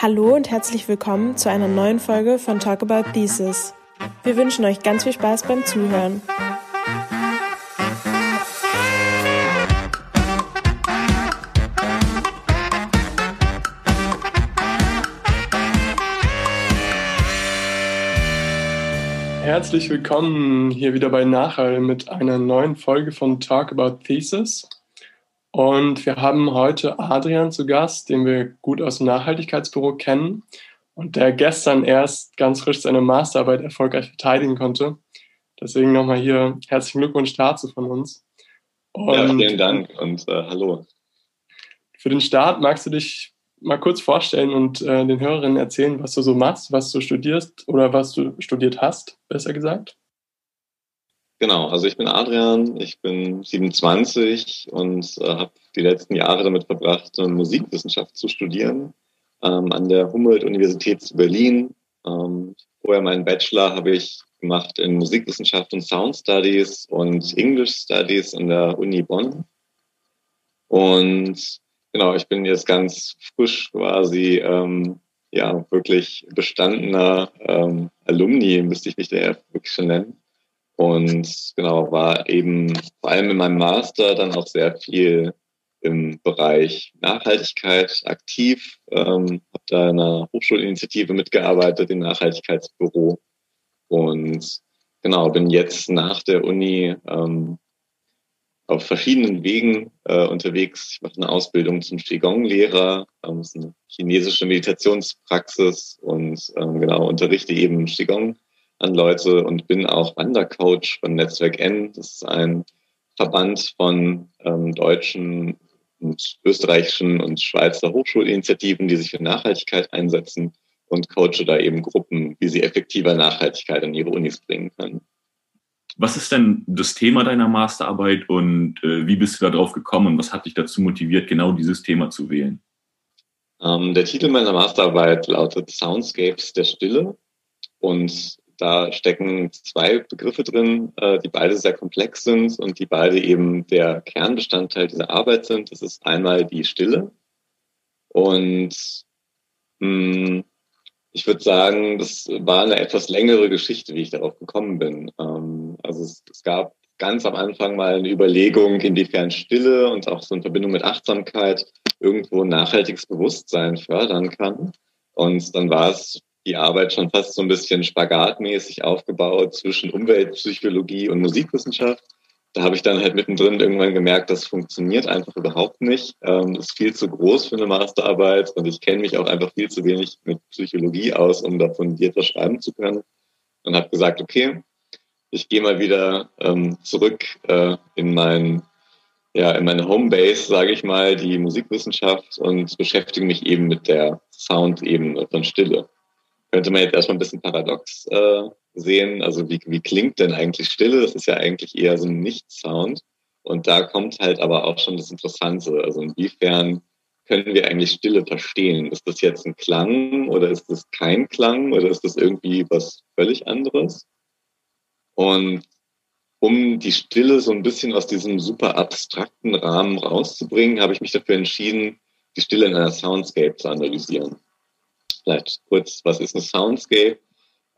Hallo und herzlich willkommen zu einer neuen Folge von Talk About Thesis. Wir wünschen euch ganz viel Spaß beim Zuhören. Herzlich willkommen hier wieder bei Nachhall mit einer neuen Folge von Talk About Thesis. Und wir haben heute Adrian zu Gast, den wir gut aus dem Nachhaltigkeitsbüro kennen und der gestern erst ganz frisch seine Masterarbeit erfolgreich verteidigen konnte. Deswegen nochmal hier herzlichen Glückwunsch dazu von uns. Und ja, vielen Dank und äh, hallo. Für den Start magst du dich mal kurz vorstellen und äh, den Hörerinnen erzählen, was du so machst, was du studierst oder was du studiert hast, besser gesagt? Genau, also ich bin Adrian, ich bin 27 und äh, habe die letzten Jahre damit verbracht, Musikwissenschaft zu studieren ähm, an der Humboldt-Universität zu Berlin. Ähm, vorher meinen Bachelor habe ich gemacht in Musikwissenschaft und Sound Studies und English Studies an der Uni Bonn. Und genau, ich bin jetzt ganz frisch quasi, ähm, ja, wirklich bestandener ähm, Alumni, müsste ich mich da wirklich schon nennen. Und genau, war eben vor allem in meinem Master dann auch sehr viel im Bereich Nachhaltigkeit aktiv, ähm, habe da in einer Hochschulinitiative mitgearbeitet, im Nachhaltigkeitsbüro. Und genau, bin jetzt nach der Uni ähm, auf verschiedenen Wegen äh, unterwegs. Ich mache eine Ausbildung zum Qigong-Lehrer, ähm, ist eine chinesische Meditationspraxis und ähm, genau unterrichte eben Qigong an Leute und bin auch Wandercoach von Netzwerk N. Das ist ein Verband von ähm, deutschen und österreichischen und Schweizer Hochschulinitiativen, die sich für Nachhaltigkeit einsetzen und coache da eben Gruppen, wie sie effektiver Nachhaltigkeit an ihre Unis bringen können. Was ist denn das Thema deiner Masterarbeit und äh, wie bist du darauf gekommen und was hat dich dazu motiviert, genau dieses Thema zu wählen? Ähm, der Titel meiner Masterarbeit lautet Soundscapes der Stille und da stecken zwei Begriffe drin, äh, die beide sehr komplex sind und die beide eben der Kernbestandteil dieser Arbeit sind. Das ist einmal die Stille. Und hm, ich würde sagen, das war eine etwas längere Geschichte, wie ich darauf gekommen bin. Ähm, also es, es gab ganz am Anfang mal eine Überlegung, inwiefern Stille und auch so in Verbindung mit Achtsamkeit irgendwo nachhaltiges Bewusstsein fördern kann. Und dann war es die Arbeit schon fast so ein bisschen spagatmäßig aufgebaut zwischen Umweltpsychologie und Musikwissenschaft. Da habe ich dann halt mittendrin irgendwann gemerkt, das funktioniert einfach überhaupt nicht. Ähm, ist viel zu groß für eine Masterarbeit und ich kenne mich auch einfach viel zu wenig mit Psychologie aus, um da fundiert was schreiben zu können. Und habe gesagt, okay, ich gehe mal wieder ähm, zurück äh, in mein ja, in meine Homebase, sage ich mal, die Musikwissenschaft und beschäftige mich eben mit der Soundebene von Stille könnte man jetzt erstmal ein bisschen paradox äh, sehen. Also wie, wie klingt denn eigentlich Stille? Das ist ja eigentlich eher so ein Nicht-Sound. Und da kommt halt aber auch schon das Interessante. Also inwiefern können wir eigentlich Stille verstehen? Ist das jetzt ein Klang oder ist das kein Klang oder ist das irgendwie was völlig anderes? Und um die Stille so ein bisschen aus diesem super abstrakten Rahmen rauszubringen, habe ich mich dafür entschieden, die Stille in einer Soundscape zu analysieren. Vielleicht kurz, was ist ein Soundscape?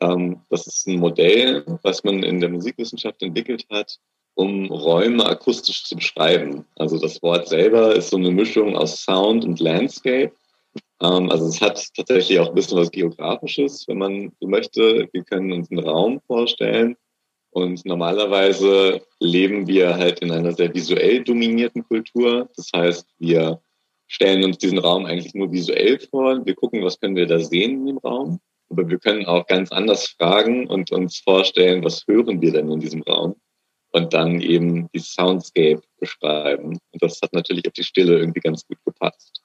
Ähm, das ist ein Modell, was man in der Musikwissenschaft entwickelt hat, um Räume akustisch zu beschreiben. Also das Wort selber ist so eine Mischung aus Sound und Landscape. Ähm, also es hat tatsächlich auch ein bisschen was Geografisches, wenn man so möchte. Wir können uns einen Raum vorstellen. Und normalerweise leben wir halt in einer sehr visuell dominierten Kultur. Das heißt, wir stellen uns diesen Raum eigentlich nur visuell vor. Wir gucken, was können wir da sehen in dem Raum. Aber wir können auch ganz anders fragen und uns vorstellen, was hören wir denn in diesem Raum? Und dann eben die Soundscape beschreiben. Und das hat natürlich auf die Stille irgendwie ganz gut gepasst.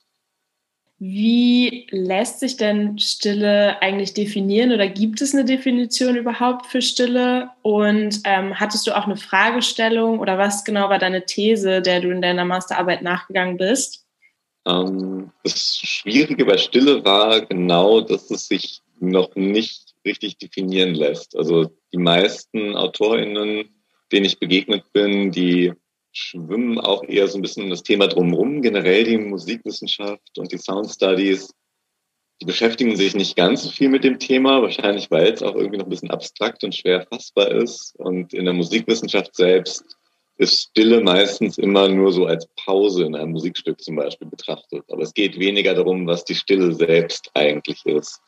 Wie lässt sich denn Stille eigentlich definieren oder gibt es eine Definition überhaupt für Stille? Und ähm, hattest du auch eine Fragestellung oder was genau war deine These, der du in deiner Masterarbeit nachgegangen bist? Ähm, das Schwierige bei Stille war genau, dass es sich noch nicht richtig definieren lässt. Also die meisten AutorInnen, denen ich begegnet bin, die schwimmen auch eher so ein bisschen um das Thema drumherum, generell die Musikwissenschaft und die Sound Studies. die beschäftigen sich nicht ganz so viel mit dem Thema, wahrscheinlich weil es auch irgendwie noch ein bisschen abstrakt und schwer fassbar ist. Und in der Musikwissenschaft selbst ist Stille meistens immer nur so als Pause in einem Musikstück zum Beispiel betrachtet. Aber es geht weniger darum, was die Stille selbst eigentlich ist.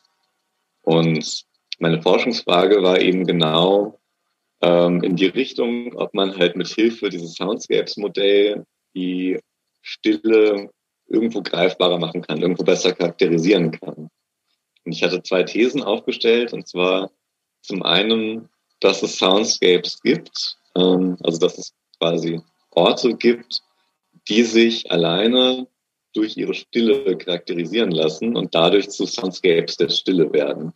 Und meine Forschungsfrage war eben genau ähm, in die Richtung, ob man halt mit Hilfe dieses Soundscapes-Modell die Stille irgendwo greifbarer machen kann, irgendwo besser charakterisieren kann. Und ich hatte zwei Thesen aufgestellt, und zwar zum einen, dass es Soundscapes gibt, ähm, also dass es quasi Orte gibt, die sich alleine durch ihre Stille charakterisieren lassen und dadurch zu Soundscapes der Stille werden.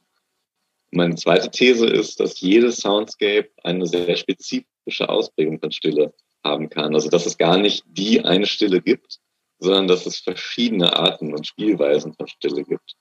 Meine zweite These ist, dass jedes Soundscape eine sehr spezifische Ausprägung von Stille haben kann. Also dass es gar nicht die eine Stille gibt, sondern dass es verschiedene Arten und Spielweisen von Stille gibt.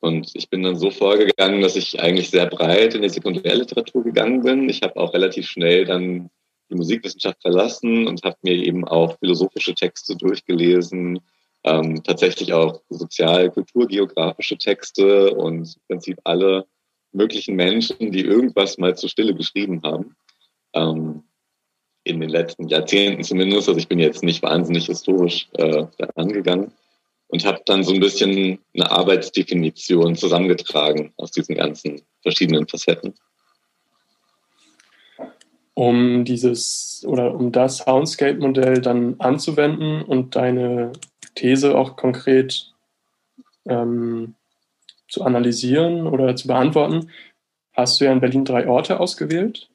Und ich bin dann so vorgegangen, dass ich eigentlich sehr breit in die Sekundärliteratur gegangen bin. Ich habe auch relativ schnell dann die Musikwissenschaft verlassen und habe mir eben auch philosophische Texte durchgelesen, ähm, tatsächlich auch sozial-kulturgeografische Texte und im Prinzip alle möglichen Menschen, die irgendwas mal zur Stille geschrieben haben. Ähm, in den letzten Jahrzehnten zumindest. Also ich bin jetzt nicht wahnsinnig historisch äh, angegangen und habe dann so ein bisschen eine Arbeitsdefinition zusammengetragen aus diesen ganzen verschiedenen Facetten um dieses oder um das Soundscape-Modell dann anzuwenden und deine These auch konkret ähm, zu analysieren oder zu beantworten, hast du ja in Berlin drei Orte ausgewählt.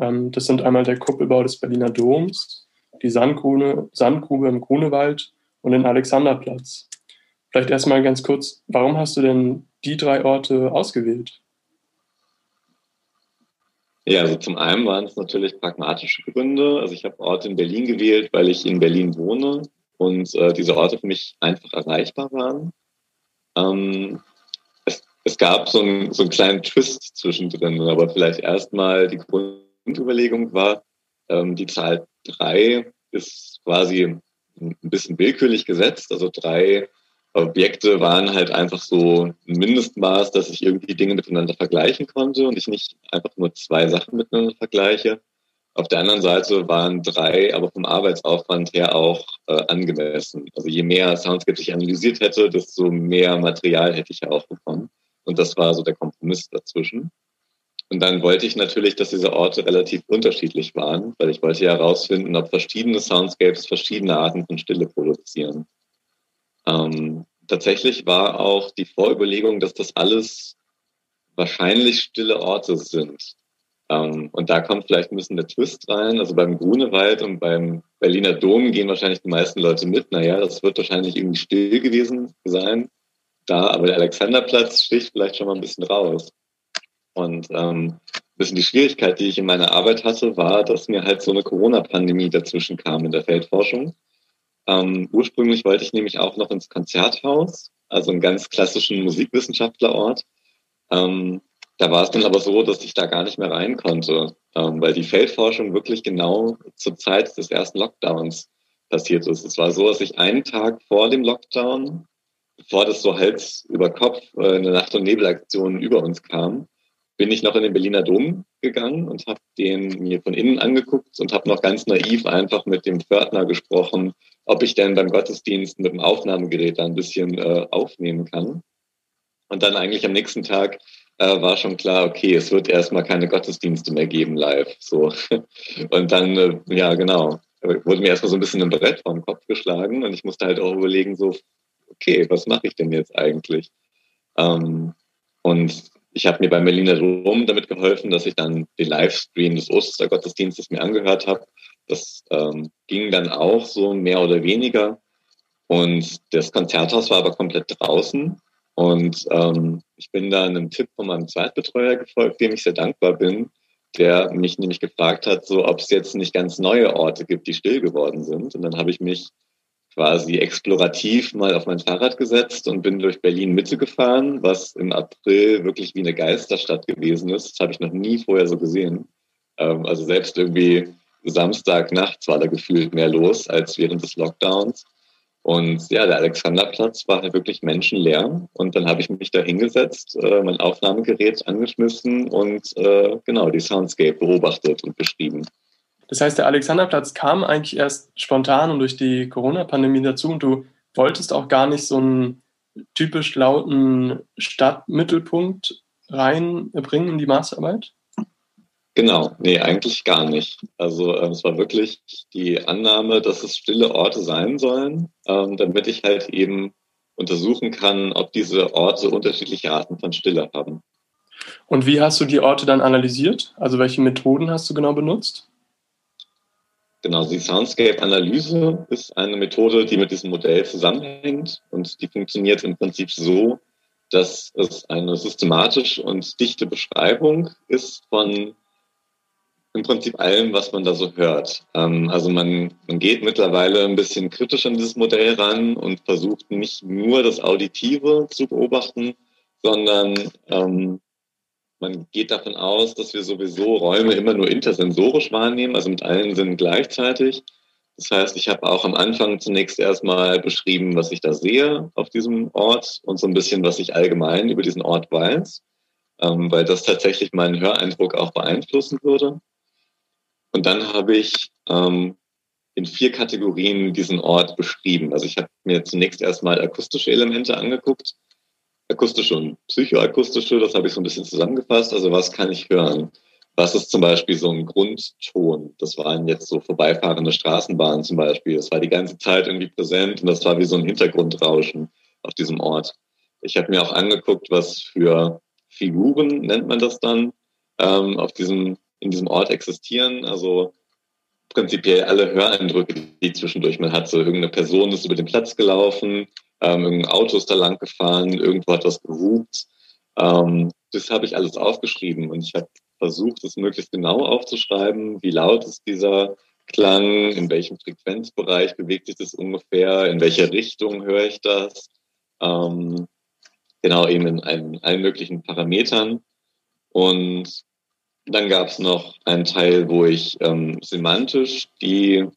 Ähm, das sind einmal der Kuppelbau des Berliner Doms, die Sandgrube, Sandgrube im Grunewald und den Alexanderplatz. Vielleicht erstmal ganz kurz, warum hast du denn die drei Orte ausgewählt? Ja, also zum einen waren es natürlich pragmatische Gründe. Also ich habe Orte in Berlin gewählt, weil ich in Berlin wohne und äh, diese Orte für mich einfach erreichbar waren. Ähm, es, es, gab so, ein, so einen kleinen Twist zwischendrin, aber vielleicht erstmal die Grundüberlegung war, ähm, die Zahl drei ist quasi ein bisschen willkürlich gesetzt. Also drei Objekte waren halt einfach so ein Mindestmaß, dass ich irgendwie Dinge miteinander vergleichen konnte und ich nicht einfach nur zwei Sachen miteinander vergleiche. Auf der anderen Seite waren drei aber vom Arbeitsaufwand her auch äh, angemessen. Also je mehr Soundscapes ich analysiert hätte, desto mehr Material hätte ich ja auch bekommen. Und das war so der Kompromiss dazwischen. Und dann wollte ich natürlich, dass diese Orte relativ unterschiedlich waren, weil ich wollte ja herausfinden, ob verschiedene Soundscapes verschiedene Arten von Stille produzieren. Ähm, tatsächlich war auch die Vorüberlegung, dass das alles wahrscheinlich stille Orte sind. Ähm, und da kommt vielleicht ein bisschen der Twist rein. Also beim Grunewald und beim Berliner Dom gehen wahrscheinlich die meisten Leute mit. Naja, das wird wahrscheinlich irgendwie still gewesen sein. Da, aber der Alexanderplatz sticht vielleicht schon mal ein bisschen raus. Und ähm, ein bisschen die Schwierigkeit, die ich in meiner Arbeit hatte, war, dass mir halt so eine Corona-Pandemie dazwischen kam in der Feldforschung. Ähm, ursprünglich wollte ich nämlich auch noch ins Konzerthaus, also einen ganz klassischen Musikwissenschaftlerort. Ähm, da war es dann aber so, dass ich da gar nicht mehr rein konnte, ähm, weil die Feldforschung wirklich genau zur Zeit des ersten Lockdowns passiert ist. Es war so, dass ich einen Tag vor dem Lockdown, bevor das so Hals über Kopf äh, eine Nacht- und Nebelaktion über uns kam, bin ich noch in den Berliner Dom gegangen und habe den mir von innen angeguckt und habe noch ganz naiv einfach mit dem Pförtner gesprochen, ob ich denn beim Gottesdienst mit dem Aufnahmegerät da ein bisschen äh, aufnehmen kann. Und dann eigentlich am nächsten Tag äh, war schon klar, okay, es wird erstmal keine Gottesdienste mehr geben live. So. Und dann, äh, ja genau, wurde mir erstmal so ein bisschen ein Brett vor den Kopf geschlagen und ich musste halt auch überlegen, so, okay, was mache ich denn jetzt eigentlich? Ähm, und ich habe mir bei Berliner Rom damit geholfen, dass ich dann den Livestream des Ostergottesdienstes mir angehört habe das ähm, ging dann auch so mehr oder weniger. Und das Konzerthaus war aber komplett draußen. Und ähm, ich bin da einem Tipp von meinem Zweitbetreuer gefolgt, dem ich sehr dankbar bin, der mich nämlich gefragt hat, so ob es jetzt nicht ganz neue Orte gibt, die still geworden sind. Und dann habe ich mich quasi explorativ mal auf mein Fahrrad gesetzt und bin durch Berlin Mitte gefahren, was im April wirklich wie eine Geisterstadt gewesen ist. Das habe ich noch nie vorher so gesehen. Ähm, also selbst irgendwie Samstagnachts war da gefühlt mehr los als während des Lockdowns. Und ja, der Alexanderplatz war halt wirklich menschenleer. Und dann habe ich mich da hingesetzt, äh, mein Aufnahmegerät angeschmissen und äh, genau die Soundscape beobachtet und beschrieben. Das heißt, der Alexanderplatz kam eigentlich erst spontan und durch die Corona-Pandemie dazu und du wolltest auch gar nicht so einen typisch lauten Stadtmittelpunkt reinbringen in die Masterarbeit? Genau, nee, eigentlich gar nicht. Also ähm, es war wirklich die Annahme, dass es stille Orte sein sollen, ähm, damit ich halt eben untersuchen kann, ob diese Orte unterschiedliche Arten von Stille haben. Und wie hast du die Orte dann analysiert? Also welche Methoden hast du genau benutzt? Genau, die Soundscape-Analyse ist eine Methode, die mit diesem Modell zusammenhängt und die funktioniert im Prinzip so, dass es eine systematische und dichte Beschreibung ist von im Prinzip allem, was man da so hört. Ähm, also man, man geht mittlerweile ein bisschen kritisch an dieses Modell ran und versucht nicht nur das Auditive zu beobachten, sondern ähm, man geht davon aus, dass wir sowieso Räume immer nur intersensorisch wahrnehmen, also mit allen Sinnen gleichzeitig. Das heißt, ich habe auch am Anfang zunächst erstmal beschrieben, was ich da sehe auf diesem Ort und so ein bisschen, was ich allgemein über diesen Ort weiß, ähm, weil das tatsächlich meinen Höreindruck auch beeinflussen würde. Und dann habe ich ähm, in vier Kategorien diesen Ort beschrieben. Also ich habe mir zunächst erstmal akustische Elemente angeguckt, akustische und psychoakustische, das habe ich so ein bisschen zusammengefasst. Also was kann ich hören? Was ist zum Beispiel so ein Grundton? Das waren jetzt so vorbeifahrende Straßenbahnen zum Beispiel. Das war die ganze Zeit irgendwie präsent und das war wie so ein Hintergrundrauschen auf diesem Ort. Ich habe mir auch angeguckt, was für Figuren, nennt man das dann, ähm, auf diesem, in diesem Ort existieren. Also prinzipiell alle Höreindrücke, die zwischendurch man hat. So irgendeine Person ist über den Platz gelaufen, ähm, irgendein Auto ist da lang gefahren, irgendwo hat was gehupt. Ähm, das habe ich alles aufgeschrieben und ich habe versucht, es möglichst genau aufzuschreiben, wie laut ist dieser Klang, in welchem Frequenzbereich bewegt sich das ungefähr, in welcher Richtung höre ich das. Ähm, genau, eben in allen, allen möglichen Parametern. Und dann gab es noch einen Teil, wo ich ähm, semantisch die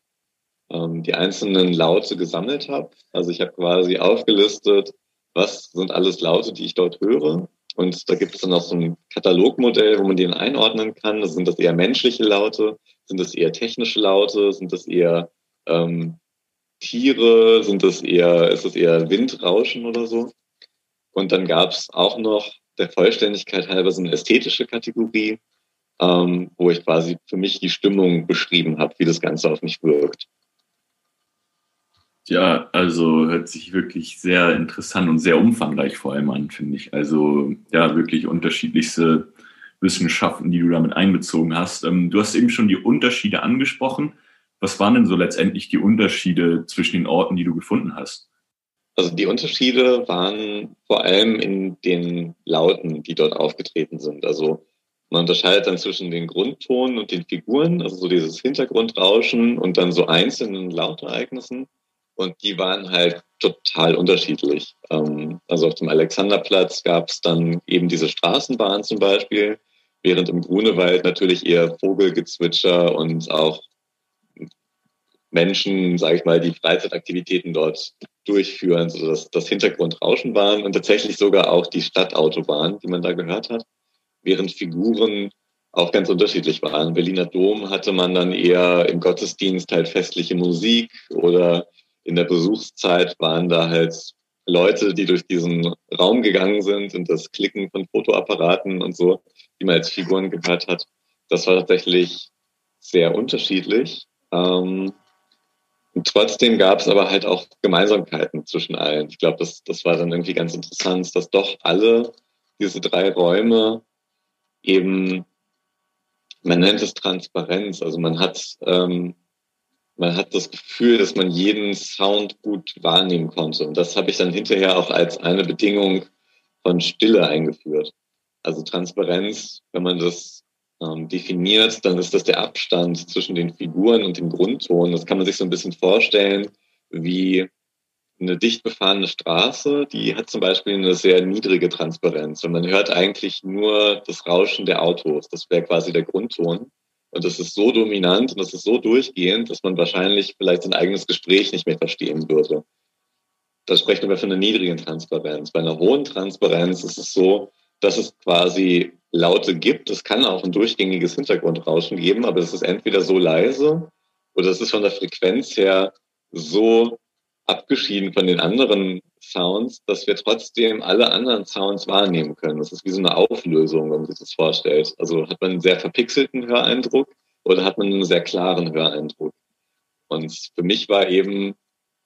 ähm, die einzelnen Laute gesammelt habe. Also ich habe quasi aufgelistet, was sind alles Laute, die ich dort höre. Und da gibt es dann auch so ein Katalogmodell, wo man den einordnen kann. Also sind das eher menschliche Laute? Sind das eher technische Laute? Sind das eher ähm, Tiere? Sind das eher, ist das eher Windrauschen oder so? Und dann gab es auch noch der Vollständigkeit halber so eine ästhetische Kategorie, ähm, wo ich quasi für mich die Stimmung beschrieben habe, wie das Ganze auf mich wirkt. Ja, also hört sich wirklich sehr interessant und sehr umfangreich vor allem an, finde ich. Also ja, wirklich unterschiedlichste Wissenschaften, die du damit einbezogen hast. Ähm, du hast eben schon die Unterschiede angesprochen. Was waren denn so letztendlich die Unterschiede zwischen den Orten, die du gefunden hast? Also die Unterschiede waren vor allem in den Lauten, die dort aufgetreten sind. Also man unterscheidet dann zwischen den Grundtonen und den Figuren, also so dieses Hintergrundrauschen und dann so einzelnen Lautereignissen. Und die waren halt total unterschiedlich. Ähm, also auf dem Alexanderplatz gab es dann eben diese Straßenbahn zum Beispiel, während im Grunewald natürlich eher Vogelgezwitscher und auch Menschen, sage ich mal, die Freizeitaktivitäten dort durchführen, so dass das Hintergrundrauschen waren und tatsächlich sogar auch die Stadtautobahn, die man da gehört hat, während Figuren auch ganz unterschiedlich waren. Berliner Dom hatte man dann eher im Gottesdienst halt festliche Musik oder in der Besuchszeit waren da halt Leute, die durch diesen Raum gegangen sind und das Klicken von Fotoapparaten und so, die man als Figuren gehört hat. Das war tatsächlich sehr unterschiedlich. Ähm, und trotzdem gab es aber halt auch Gemeinsamkeiten zwischen allen. Ich glaube, das, das war dann irgendwie ganz interessant, dass doch alle diese drei Räume eben, man nennt es Transparenz, also man hat ähm, man hat das Gefühl, dass man jeden Sound gut wahrnehmen konnte. Und das habe ich dann hinterher auch als eine Bedingung von Stille eingeführt. Also Transparenz, wenn man das ähm, definiert, dann ist das der Abstand zwischen den Figuren und dem Grundton. Das kann man sich so ein bisschen vorstellen wie eine dicht befahrene Straße, die hat zum Beispiel eine sehr niedrige Transparenz und man hört eigentlich nur das Rauschen der Autos. Das wäre quasi der Grundton. Und das ist so dominant und das ist so durchgehend, dass man wahrscheinlich vielleicht sein eigenes Gespräch nicht mehr verstehen würde. da sprechen wir von einer niedrigen Transparenz. Bei einer hohen Transparenz ist es so, dass es quasi Laute gibt. Es kann auch ein durchgängiges Hintergrundrauschen geben, aber es ist entweder so leise oder es ist von der Frequenz her so abgeschieden von den anderen Sounds, dass wir trotzdem alle anderen Sounds wahrnehmen können. Das ist wie so eine Auflösung, wenn man sich das vorstellt. Also hat man einen sehr verpixelten Höreindruck oder hat man einen sehr klaren Höreindruck. Und für mich war eben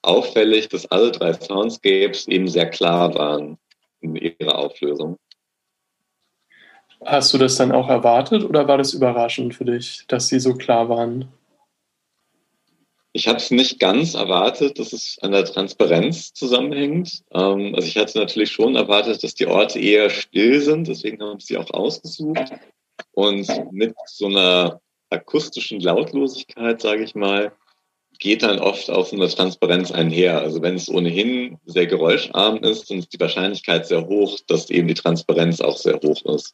auffällig, dass alle drei Soundscapes eben sehr klar waren in ihrer Auflösung. Hast du das dann auch erwartet oder war das überraschend für dich, dass sie so klar waren? Ich habe es nicht ganz erwartet, dass es an der Transparenz zusammenhängt. Ähm, also ich hatte natürlich schon erwartet, dass die Orte eher still sind, deswegen haben wir sie auch ausgesucht. Und mit so einer akustischen Lautlosigkeit, sage ich mal, geht dann oft auch so eine Transparenz einher. Also wenn es ohnehin sehr geräuscharm ist, dann ist die Wahrscheinlichkeit sehr hoch, dass eben die Transparenz auch sehr hoch ist.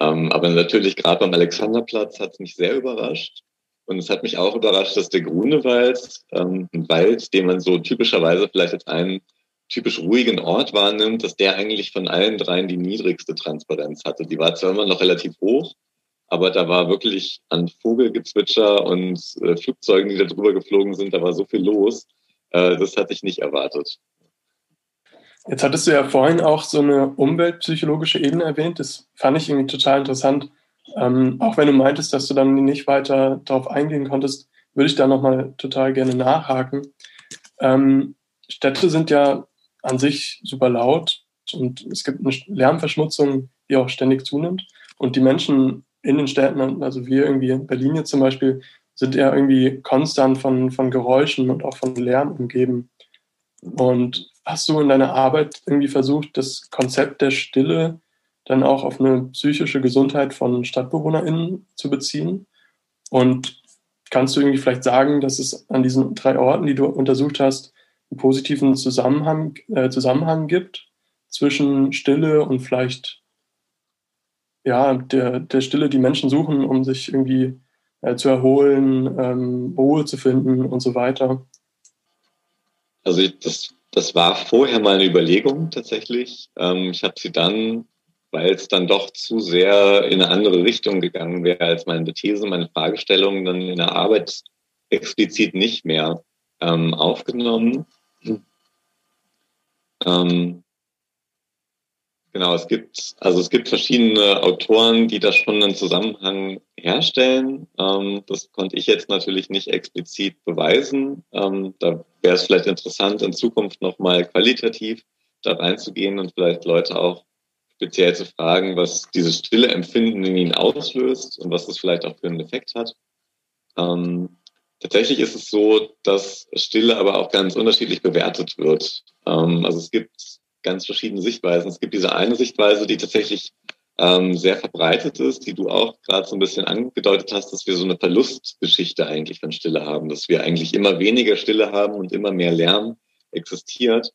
Ähm, aber natürlich gerade beim Alexanderplatz hat es mich sehr überrascht. Und es hat mich auch überrascht, dass der Grunewald, ähm, ein Wald, den man so typischerweise vielleicht als einen typisch ruhigen Ort wahrnimmt, dass der eigentlich von allen dreien die niedrigste Transparenz hatte. Die war zwar immer noch relativ hoch, aber da war wirklich an Vogelgezwitscher und äh, Flugzeugen, die da drüber geflogen sind, da war so viel los. Äh, das hatte ich nicht erwartet. Jetzt hattest du ja vorhin auch so eine umweltpsychologische Ebene erwähnt. Das fand ich irgendwie total interessant. Ähm, auch wenn du meintest, dass du dann nicht weiter darauf eingehen konntest, würde ich da nochmal total gerne nachhaken. Ähm, Städte sind ja an sich super laut und es gibt eine Lärmverschmutzung, die auch ständig zunimmt. Und die Menschen in den Städten, also wir irgendwie in Berlin jetzt zum Beispiel, sind ja irgendwie konstant von, von Geräuschen und auch von Lärm umgeben. Und hast du in deiner Arbeit irgendwie versucht, das Konzept der Stille dann auch auf eine psychische Gesundheit von StadtbewohnerInnen zu beziehen? Und kannst du irgendwie vielleicht sagen, dass es an diesen drei Orten, die du untersucht hast, einen positiven Zusammenhang, äh, Zusammenhang gibt zwischen Stille und vielleicht ja, der, der Stille, die Menschen suchen, um sich irgendwie äh, zu erholen, ähm, Ruhe zu finden und so weiter? Also das, das war vorher mal eine Überlegung tatsächlich. Ähm, ich habe sie dann, weil es dann doch zu sehr in eine andere Richtung gegangen wäre als meine These, meine Fragestellung, dann in der Arbeit explizit nicht mehr ähm, aufgenommen. Ähm, Genau, es gibt, also es gibt verschiedene Autoren, die da schon einen Zusammenhang herstellen. Ähm, das konnte ich jetzt natürlich nicht explizit beweisen. Ähm, da wäre es vielleicht interessant, in Zukunft nochmal qualitativ da reinzugehen und vielleicht Leute auch speziell zu fragen, was dieses stille Empfinden in ihnen auslöst und was das vielleicht auch für einen Effekt hat. Ähm, tatsächlich ist es so, dass Stille aber auch ganz unterschiedlich bewertet wird. Ähm, also es gibt ganz verschiedene Sichtweisen. Es gibt diese eine Sichtweise, die tatsächlich ähm, sehr verbreitet ist, die du auch gerade so ein bisschen angedeutet hast, dass wir so eine Verlustgeschichte eigentlich von Stille haben, dass wir eigentlich immer weniger Stille haben und immer mehr Lärm existiert.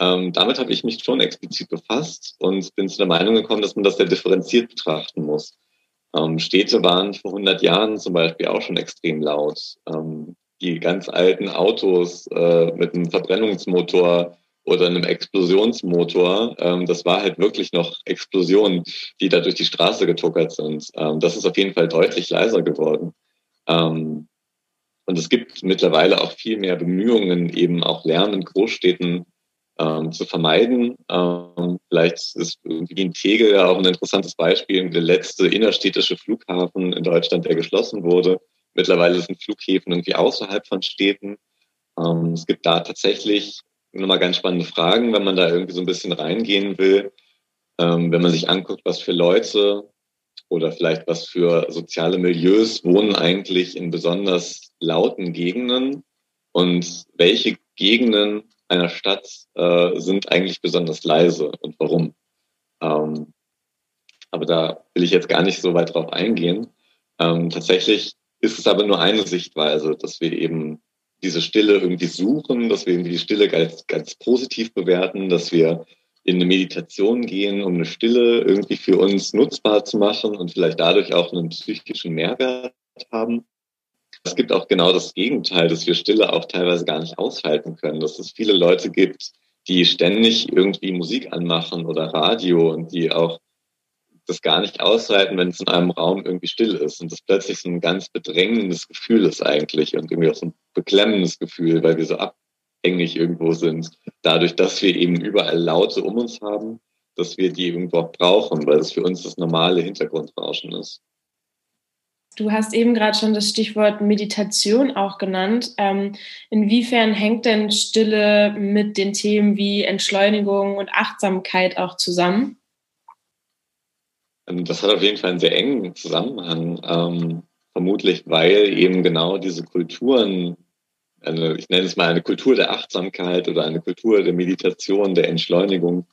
Ähm, damit habe ich mich schon explizit befasst und bin zu der Meinung gekommen, dass man das sehr differenziert betrachten muss. Ähm, Städte waren vor 100 Jahren zum Beispiel auch schon extrem laut. Ähm, die ganz alten Autos äh, mit einem Verbrennungsmotor oder einem Explosionsmotor. Ähm, das war halt wirklich noch Explosionen, die da durch die Straße getuckert sind. Ähm, das ist auf jeden Fall deutlich leiser geworden. Ähm, und es gibt mittlerweile auch viel mehr Bemühungen, eben auch Lärm in Großstädten ähm, zu vermeiden. Ähm, vielleicht ist Wien Tegel ja auch ein interessantes Beispiel. Der letzte innerstädtische Flughafen in Deutschland, der geschlossen wurde. Mittlerweile sind Flughäfen irgendwie außerhalb von Städten. Ähm, es gibt da tatsächlich nochmal ganz spannende Fragen, wenn man da irgendwie so ein bisschen reingehen will. Ähm, wenn man sich anguckt, was für Leute oder vielleicht was für soziale Milieus wohnen eigentlich in besonders lauten Gegenden und welche Gegenden einer Stadt äh, sind eigentlich besonders leise und warum. Ähm, aber da will ich jetzt gar nicht so weit drauf eingehen. Ähm, tatsächlich ist es aber nur eine Sichtweise, dass wir eben diese Stille irgendwie suchen, dass wir irgendwie die Stille ganz, ganz positiv bewerten, dass wir in eine Meditation gehen, um eine Stille irgendwie für uns nutzbar zu machen und vielleicht dadurch auch einen psychischen Mehrwert haben. Es gibt auch genau das Gegenteil, dass wir Stille auch teilweise gar nicht aushalten können, dass es viele Leute gibt, die ständig irgendwie Musik anmachen oder Radio und die auch das gar nicht aushalten, wenn es in einem Raum irgendwie still ist und das plötzlich so ein ganz bedrängendes Gefühl ist eigentlich und irgendwie auch so ein beklemmendes Gefühl, weil wir so abhängig irgendwo sind, dadurch, dass wir eben überall Laute um uns haben, dass wir die irgendwo auch brauchen, weil es für uns das normale Hintergrundrauschen ist. Du hast eben gerade schon das Stichwort Meditation auch genannt. Ähm, inwiefern hängt denn Stille mit den Themen wie Entschleunigung und Achtsamkeit auch zusammen? Ähm, das hat auf jeden Fall einen sehr engen Zusammenhang. Ähm, vermutlich, weil eben genau diese Kulturen, eine, ich nenne es mal eine Kultur der Achtsamkeit oder eine Kultur der Meditation, der Entschleunigung,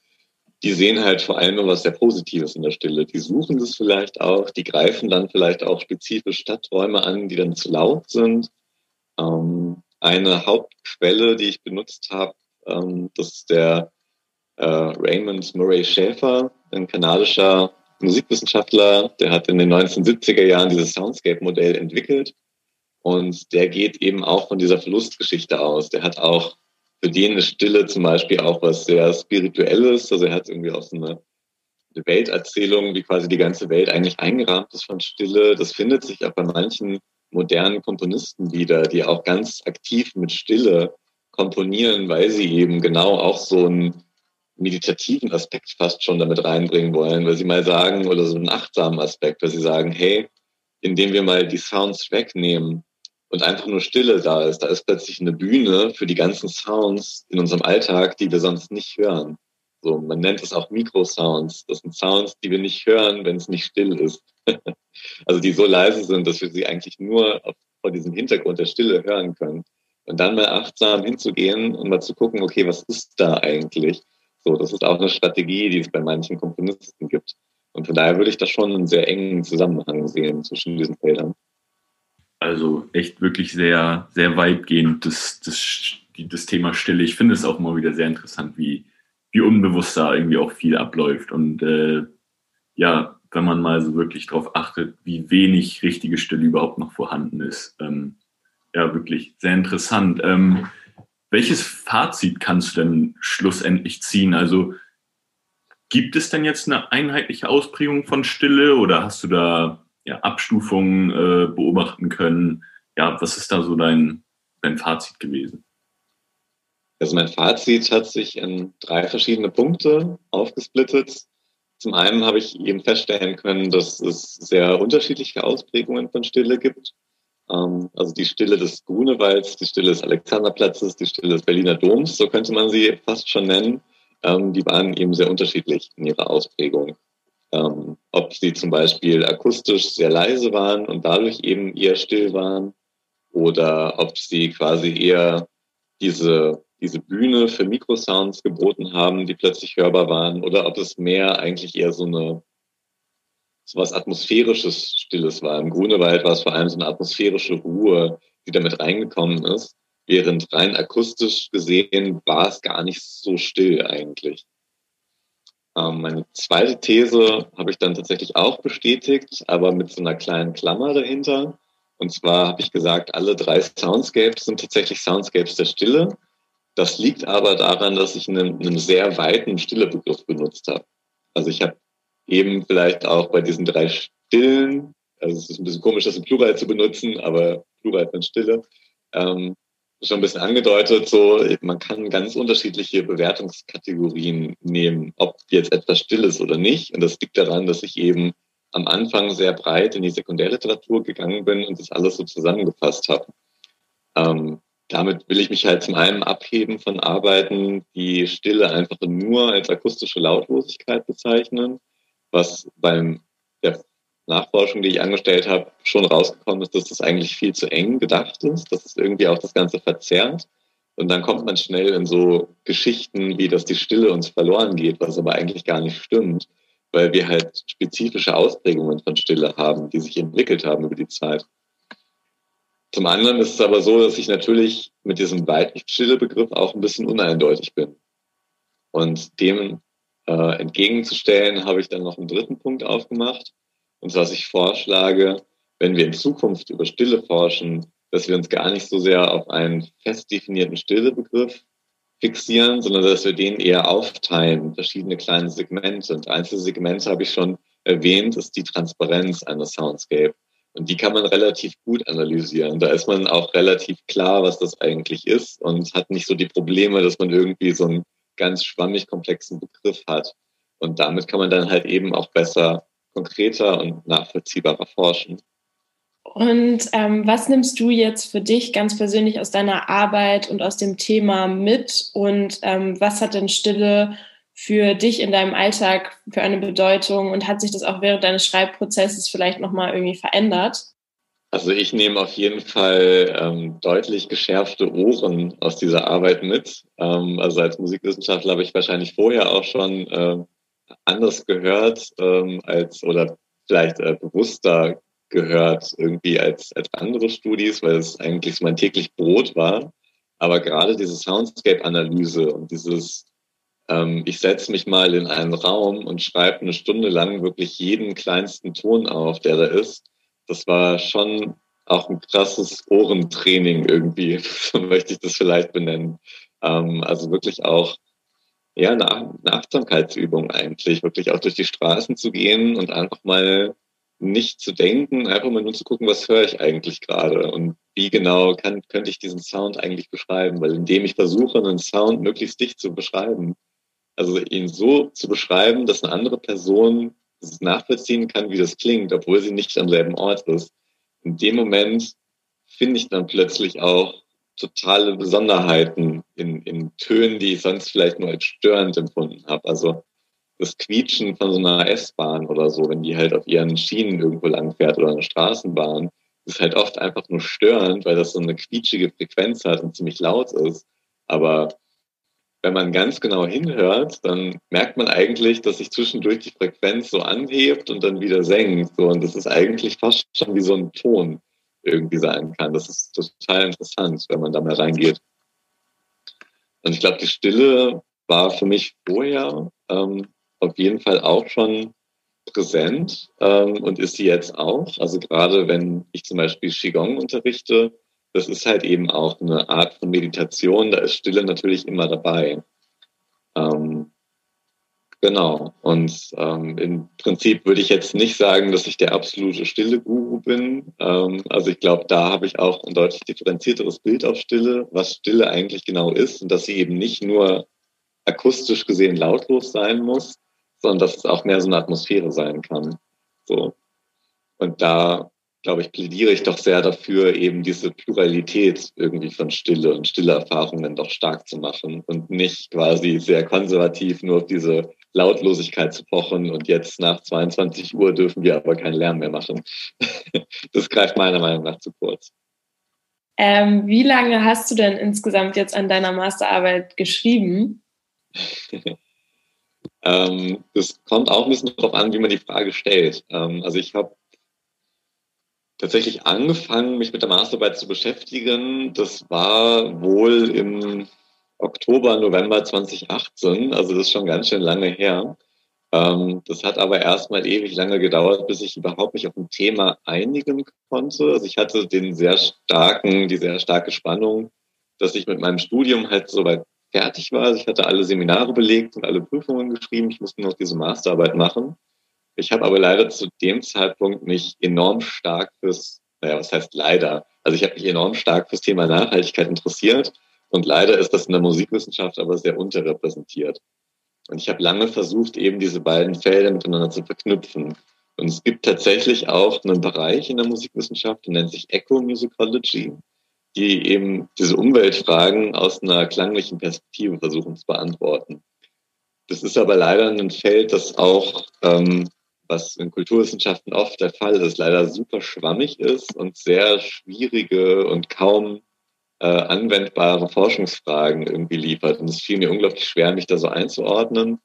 die sehen halt vor allem immer was sehr Positives in der Stille. Die suchen das vielleicht auch, die greifen dann vielleicht auch spezifisch Stadträume an, die dann zu laut sind. Ähm, eine Hauptquelle, die ich benutzt habe, ähm, das ist der äh, Raymond Murray Schäfer, ein kanadischer Musikwissenschaftler, der hat in den 1970er Jahren dieses Soundscape-Modell entwickelt. Und der geht eben auch von dieser Verlustgeschichte aus. Der hat auch für den ist Stille zum Beispiel auch was sehr Spirituelles. Also er hat irgendwie auch so eine, eine Welterzählung, wie quasi die ganze Welt eigentlich eingerahmt ist von Stille. Das findet sich auch bei manchen modernen Komponisten wieder, die auch ganz aktiv mit Stille komponieren, weil sie eben genau auch so einen meditativen Aspekt fast schon damit reinbringen wollen, weil sie mal sagen, oder so einen achtsamen Aspekt, weil sie sagen, hey, indem wir mal die Sounds wegnehmen, und einfach nur Stille da ist. Da ist plötzlich eine Bühne für die ganzen Sounds in unserem Alltag, die wir sonst nicht hören. So, man nennt es auch Mikrosounds. Das sind Sounds, die wir nicht hören, wenn es nicht still ist. also die so leise sind, dass wir sie eigentlich nur auf, vor diesem Hintergrund der Stille hören können. Und dann mal achtsam hinzugehen und mal zu gucken, okay, was ist da eigentlich? So, das ist auch eine Strategie, die es bei manchen Komponisten gibt. Und von daher würde ich da schon einen sehr engen Zusammenhang sehen zwischen diesen Feldern. Also echt wirklich sehr, sehr weitgehend das, das, das Thema Stille. Ich finde es auch immer wieder sehr interessant, wie, wie unbewusst da irgendwie auch viel abläuft. Und äh, ja, wenn man mal so wirklich darauf achtet, wie wenig richtige Stille überhaupt noch vorhanden ist. Ähm, ja, wirklich sehr interessant. Ähm, welches Fazit kannst du denn schlussendlich ziehen? Also gibt es denn jetzt eine einheitliche Ausprägung von Stille oder hast du da ja, Abstufungen äh, beobachten können. Ja, was ist da so dein, dein Fazit gewesen? Also mein Fazit hat sich in drei verschiedene Punkte aufgesplittet. Zum einen habe ich eben feststellen können, dass es sehr unterschiedliche Ausprägungen von Stille gibt. Ähm, also die Stille des Grunewalds, die Stille des Alexanderplatzes, die Stille des Berliner Doms, so könnte man sie fast schon nennen. Ähm, die waren eben sehr unterschiedlich in ihrer Ausprägung ähm, ob sie zum Beispiel akustisch sehr leise waren und dadurch eben eher still waren oder ob sie quasi eher diese, diese Bühne für Mikrosounds geboten haben, die plötzlich hörbar waren oder ob es mehr eigentlich eher so eine so was atmosphärisches Stilles war. Im Grunewald war es vor allem so eine atmosphärische Ruhe, die damit reingekommen ist, während rein akustisch gesehen war es gar nicht so still eigentlich. Ähm, meine zweite These habe ich dann tatsächlich auch bestätigt, aber mit so einer kleinen Klammer dahinter. Und zwar habe ich gesagt, alle drei Soundscapes sind tatsächlich Soundscapes der Stille. Das liegt aber daran, dass ich einen, einen sehr weiten Stillebegriff benutzt habe. Also ich habe eben vielleicht auch bei diesen drei Stillen, also es ist ein bisschen komisch, das im Plural zu benutzen, aber Plural von Stille, ähm, schon ein bisschen angedeutet, so man kann ganz unterschiedliche Bewertungskategorien nehmen, ob jetzt etwas still ist oder nicht. Und das liegt daran, dass ich eben am Anfang sehr breit in die Sekundärliteratur gegangen bin und das alles so zusammengefasst habe. Ähm, damit will ich mich halt zum einen abheben von Arbeiten, die Stille einfach nur als akustische Lautlosigkeit bezeichnen, was beim der Nachforschung, die ich angestellt habe, schon rausgekommen ist, dass das eigentlich viel zu eng gedacht ist, dass es irgendwie auch das Ganze verzerrt. Und dann kommt man schnell in so Geschichten, wie dass die Stille uns verloren geht, was aber eigentlich gar nicht stimmt, weil wir halt spezifische Ausprägungen von Stille haben, die sich entwickelt haben über die Zeit. Zum anderen ist es aber so, dass ich natürlich mit diesem weiten Stille-Begriff auch ein bisschen uneindeutig bin. Und dem äh, entgegenzustellen, habe ich dann noch einen dritten Punkt aufgemacht, und was ich vorschlage, wenn wir in Zukunft über Stille forschen, dass wir uns gar nicht so sehr auf einen fest definierten Stillebegriff fixieren, sondern dass wir den eher aufteilen, verschiedene kleine Segmente. Und einzelne Segmente habe ich schon erwähnt, ist die Transparenz einer Soundscape. Und die kann man relativ gut analysieren. Da ist man auch relativ klar, was das eigentlich ist und hat nicht so die Probleme, dass man irgendwie so einen ganz schwammig komplexen Begriff hat. Und damit kann man dann halt eben auch besser, konkreter und nachvollziehbarer forschen. Und ähm, was nimmst du jetzt für dich ganz persönlich aus deiner Arbeit und aus dem Thema mit? Und ähm, was hat denn Stille für dich in deinem Alltag für eine Bedeutung? Und hat sich das auch während deines Schreibprozesses vielleicht nochmal irgendwie verändert? Also ich nehme auf jeden Fall ähm, deutlich geschärfte Ohren aus dieser Arbeit mit. Ähm, also als Musikwissenschaftler habe ich wahrscheinlich vorher auch schon äh, anders gehört ähm, als oder vielleicht äh, bewusster gehört irgendwie als, als andere Studis, weil es eigentlich mein täglich Brot war. Aber gerade diese Soundscape-Analyse und dieses, ähm, ich setze mich mal in einen Raum und schreibe eine Stunde lang wirklich jeden kleinsten Ton auf, der da ist, das war schon auch ein krasses Ohrentraining irgendwie, so möchte ich das vielleicht benennen. Ähm, also wirklich auch ja, eine, eine Achtsamkeitsübung eigentlich, wirklich auch durch die Straßen zu gehen und einfach mal nicht zu denken, einfach mal nur zu gucken, was höre ich eigentlich gerade und wie genau kann, könnte ich diesen Sound eigentlich beschreiben, weil indem ich versuche, einen Sound möglichst dicht zu beschreiben, also ihn so zu beschreiben, dass eine andere Person nachvollziehen kann, wie das klingt, obwohl sie nicht am selben Ort ist. In dem Moment finde ich dann plötzlich auch totale Besonderheiten in, in Tönen, die ich sonst vielleicht nur als störend empfunden habe. Also das Quietschen von so einer S-Bahn oder so, wenn die halt auf ihren Schienen irgendwo lang fährt oder eine Straßenbahn, ist halt oft einfach nur störend, weil das so eine quietschige Frequenz hat und ziemlich laut ist. Aber wenn man ganz genau hinhört, dann merkt man eigentlich, dass sich zwischendurch die Frequenz so anhebt und dann wieder senkt. So, und das ist eigentlich fast schon wie so ein Ton irgendwie sein kann. Das ist total interessant, wenn man da mal reingeht. Und ich glaube, die Stille war für mich vorher ähm, auf jeden Fall auch schon präsent ähm, und ist sie jetzt auch. Also gerade wenn ich zum Beispiel Qigong unterrichte, das ist halt eben auch eine Art von Meditation, da ist Stille natürlich immer dabei. Ähm, genau. Und ähm, im Prinzip würde ich jetzt nicht sagen, dass ich der absolute Stille-Guru bin. Ähm, also ich glaube, da habe ich auch ein deutlich differenzierteres Bild auf Stille, was Stille eigentlich genau ist und dass sie eben nicht nur akustisch gesehen lautlos sein muss, sondern dass es auch mehr so eine Atmosphäre sein kann. So. Und da, glaube ich, plädiere ich doch sehr dafür, eben diese Pluralität irgendwie von Stille und stille Erfahrungen doch stark zu machen und nicht quasi sehr konservativ nur auf diese Lautlosigkeit zu pochen und jetzt nach 22 Uhr dürfen wir aber keinen Lärm mehr machen. das greift meiner Meinung nach zu kurz. Ähm, wie lange hast du denn insgesamt jetzt an deiner Masterarbeit geschrieben? Ähm, das kommt auch ein bisschen darauf an, wie man die Frage stellt. Ähm, also ich habe tatsächlich angefangen, mich mit der Masterarbeit zu beschäftigen. Das war wohl im Oktober, November 2018. Also das ist schon ganz schön lange her. Ähm, das hat aber erstmal ewig lange gedauert, bis ich überhaupt mich auf ein Thema einigen konnte. Also ich hatte den sehr starken, die sehr starke Spannung, dass ich mit meinem Studium halt so weit fertig war. Also ich hatte alle Seminare belegt und alle Prüfungen geschrieben. Ich musste noch diese Masterarbeit machen. Ich habe aber leider zu dem Zeitpunkt mich enorm stark fürs, naja, was heißt leider? Also ich habe mich enorm stark fürs Thema Nachhaltigkeit interessiert und leider ist das in der Musikwissenschaft aber sehr unterrepräsentiert. Und ich habe lange versucht, eben diese beiden Felder miteinander zu verknüpfen. Und es gibt tatsächlich auch einen Bereich in der Musikwissenschaft, der nennt sich Eco-Musicology die eben diese Umweltfragen aus einer klanglichen Perspektive versuchen zu beantworten. Das ist aber leider ein Feld, das auch, ähm, was in Kulturwissenschaften oft der Fall ist, leider super schwammig ist und sehr schwierige und kaum äh, anwendbare Forschungsfragen irgendwie liefert. Und es fiel mir unglaublich schwer, mich da so einzuordnen.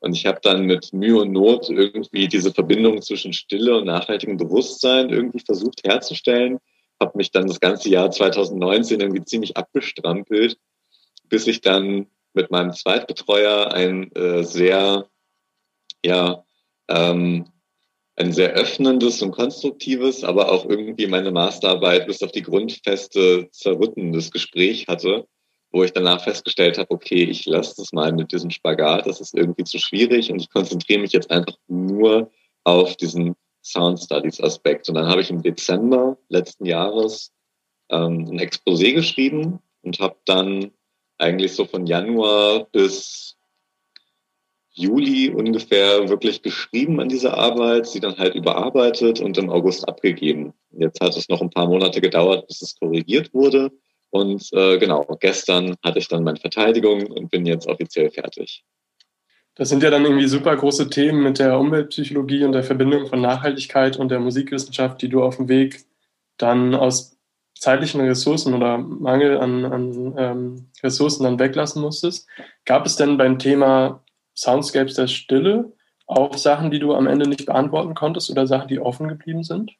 Und ich habe dann mit Mühe und Not irgendwie diese Verbindung zwischen Stille und nachhaltigem Bewusstsein irgendwie versucht herzustellen habe mich dann das ganze Jahr 2019 irgendwie ziemlich abgestrampelt, bis ich dann mit meinem Zweitbetreuer ein äh, sehr, ja, ähm, ein sehr öffnendes und konstruktives, aber auch irgendwie meine Masterarbeit bis auf die Grundfeste zerrüttendes Gespräch hatte wo ich danach festgestellt habe, okay, ich lasse das mal mit diesem Spagat, das ist irgendwie zu schwierig und ich konzentriere mich jetzt einfach nur auf diesen Sound Studies Aspekt. Und dann habe ich im Dezember letzten Jahres ähm, ein Exposé geschrieben und habe dann eigentlich so von Januar bis Juli ungefähr wirklich geschrieben an dieser Arbeit, sie dann halt überarbeitet und im August abgegeben. Jetzt hat es noch ein paar Monate gedauert, bis es korrigiert wurde. Und äh, genau, gestern hatte ich dann meine Verteidigung und bin jetzt offiziell fertig. Das sind ja dann irgendwie super große Themen mit der Umweltpsychologie und der Verbindung von Nachhaltigkeit und der Musikwissenschaft, die du auf dem Weg dann aus zeitlichen Ressourcen oder Mangel an, an ähm, Ressourcen dann weglassen musstest. Gab es denn beim Thema Soundscapes der Stille auch Sachen, die du am Ende nicht beantworten konntest oder Sachen, die offen geblieben sind?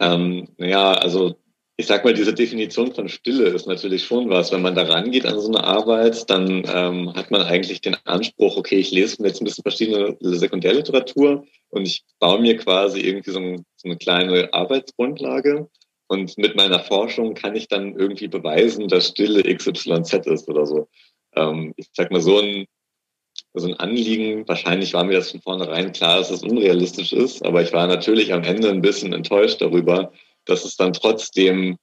Ähm, ja, also ich sag mal, diese Definition von Stille ist natürlich schon was. Wenn man da rangeht an so eine Arbeit, dann ähm, hat man eigentlich den Anspruch, okay, ich lese jetzt ein bisschen verschiedene Sekundärliteratur und ich baue mir quasi irgendwie so, ein, so eine kleine Arbeitsgrundlage. Und mit meiner Forschung kann ich dann irgendwie beweisen, dass Stille XYZ ist oder so. Ähm, ich sag mal, so ein, so ein Anliegen, wahrscheinlich war mir das von vornherein klar, dass es unrealistisch ist, aber ich war natürlich am Ende ein bisschen enttäuscht darüber, dass es dann trotzdem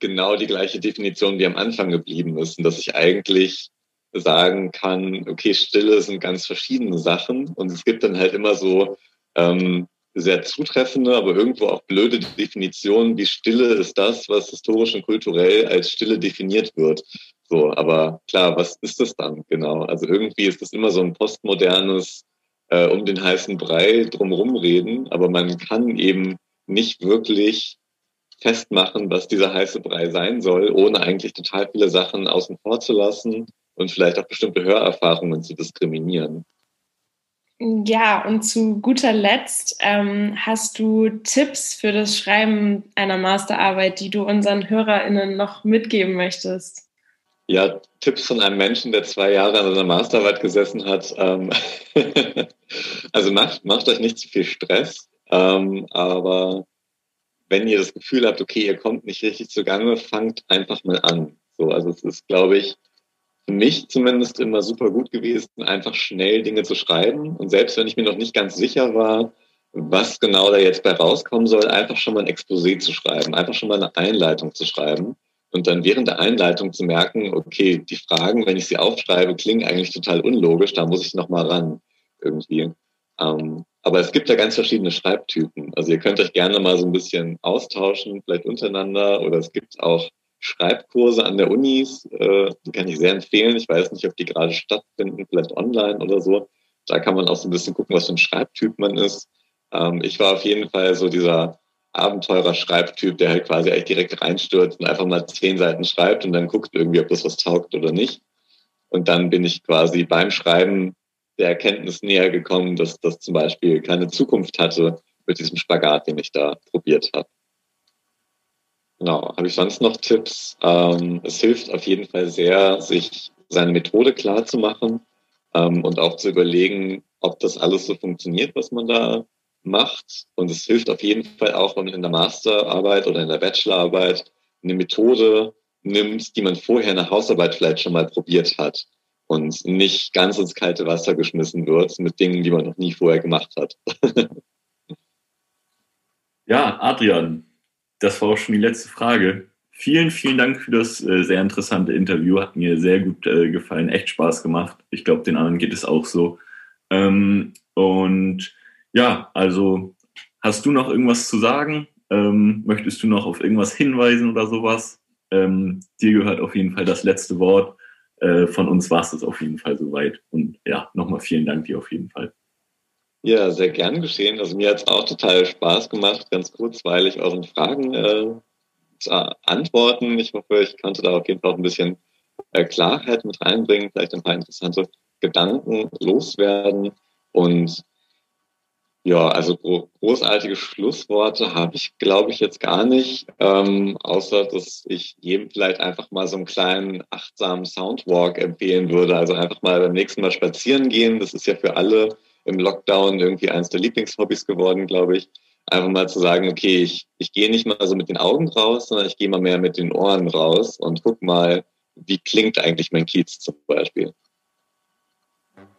genau die gleiche Definition wie am Anfang geblieben ist und dass ich eigentlich sagen kann, okay, Stille sind ganz verschiedene Sachen und es gibt dann halt immer so ähm, sehr zutreffende, aber irgendwo auch blöde Definitionen, wie Stille ist das, was historisch und kulturell als Stille definiert wird. So, aber klar, was ist das dann genau? Also irgendwie ist das immer so ein postmodernes äh, um den heißen Brei drumherum reden, aber man kann eben nicht wirklich festmachen, was dieser heiße Brei sein soll, ohne eigentlich total viele Sachen außen vor zu lassen und vielleicht auch bestimmte Hörerfahrungen zu diskriminieren. Ja, und zu guter Letzt ähm, hast du Tipps für das Schreiben einer Masterarbeit, die du unseren HörerInnen noch mitgeben möchtest? Ja, Tipps von einem Menschen, der zwei Jahre an einer Masterarbeit gesessen hat. Ähm also macht, macht euch nicht zu viel Stress, ähm, aber wenn ihr das Gefühl habt, okay, ihr kommt nicht richtig zugange, fangt einfach mal an. So, also es ist, glaube ich, für mich zumindest immer super gut gewesen, einfach schnell Dinge zu schreiben. Und selbst wenn ich mir noch nicht ganz sicher war, was genau da jetzt bei rauskommen soll, einfach schon mal ein Exposé zu schreiben, einfach schon mal eine Einleitung zu schreiben und dann während der Einleitung zu merken, okay, die Fragen, wenn ich sie aufschreibe, klingen eigentlich total unlogisch, da muss ich noch mal ran irgendwie. Ähm, aber es gibt ja ganz verschiedene Schreibtypen. Also ihr könnt euch gerne mal so ein bisschen austauschen, vielleicht untereinander. Oder es gibt auch Schreibkurse an der Unis, äh, die kann ich sehr empfehlen. Ich weiß nicht, ob die gerade stattfinden, vielleicht online oder so. Da kann man auch so ein bisschen gucken, was für ein Schreibtyp man ist. Ähm, ich war auf jeden Fall so dieser Abenteurer-Schreibtyp, der halt quasi eigentlich direkt reinstürzt und einfach mal zehn Seiten schreibt und dann guckt irgendwie, ob das was taugt oder nicht. Und dann bin ich quasi beim Schreiben der Erkenntnis näher gekommen, dass das zum Beispiel keine Zukunft hatte mit diesem Spagat, den ich da probiert habe. Genau. Habe ich sonst noch Tipps? Ähm, es hilft auf jeden Fall sehr, sich seine Methode klar zu machen ähm, und auch zu überlegen, ob das alles so funktioniert, was man da macht. Und es hilft auf jeden Fall auch, wenn man in der Masterarbeit oder in der Bachelorarbeit eine Methode nimmt, die man vorher in der Hausarbeit vielleicht schon mal probiert hat und nicht ganz ins kalte Wasser geschmissen wird mit Dingen, die man noch nie vorher gemacht hat. ja, Adrian, das war auch schon die letzte Frage. Vielen, vielen Dank für das äh, sehr interessante Interview. Hat mir sehr gut äh, gefallen, echt Spaß gemacht. Ich glaube, den anderen geht es auch so. Ähm, und ja, also hast du noch irgendwas zu sagen? Ähm, möchtest du noch auf irgendwas hinweisen oder sowas? Ähm, dir gehört auf jeden Fall das letzte Wort. Äh, von uns war es das auf jeden Fall soweit. Und ja, nochmal vielen Dank dir auf jeden Fall. Ja, sehr gern geschehen. Also mir hat es auch total Spaß gemacht, ganz kurzweilig euren Fragen äh, zu antworten. Ich hoffe, ich konnte da auf jeden Fall auch ein bisschen äh, Klarheit mit reinbringen, vielleicht ein paar interessante Gedanken loswerden. Und ja, also großartige Schlussworte habe ich, glaube ich, jetzt gar nicht, ähm, außer dass ich jedem vielleicht einfach mal so einen kleinen achtsamen Soundwalk empfehlen würde. Also einfach mal beim nächsten Mal spazieren gehen. Das ist ja für alle im Lockdown irgendwie eines der Lieblingshobbys geworden, glaube ich. Einfach mal zu sagen, okay, ich, ich gehe nicht mal so mit den Augen raus, sondern ich gehe mal mehr mit den Ohren raus und guck mal, wie klingt eigentlich mein Kiez zum Beispiel.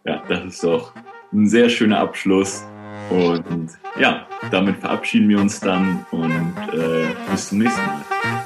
Ja, das ist doch ein sehr schöner Abschluss. Und ja, damit verabschieden wir uns dann und äh, bis zum nächsten Mal.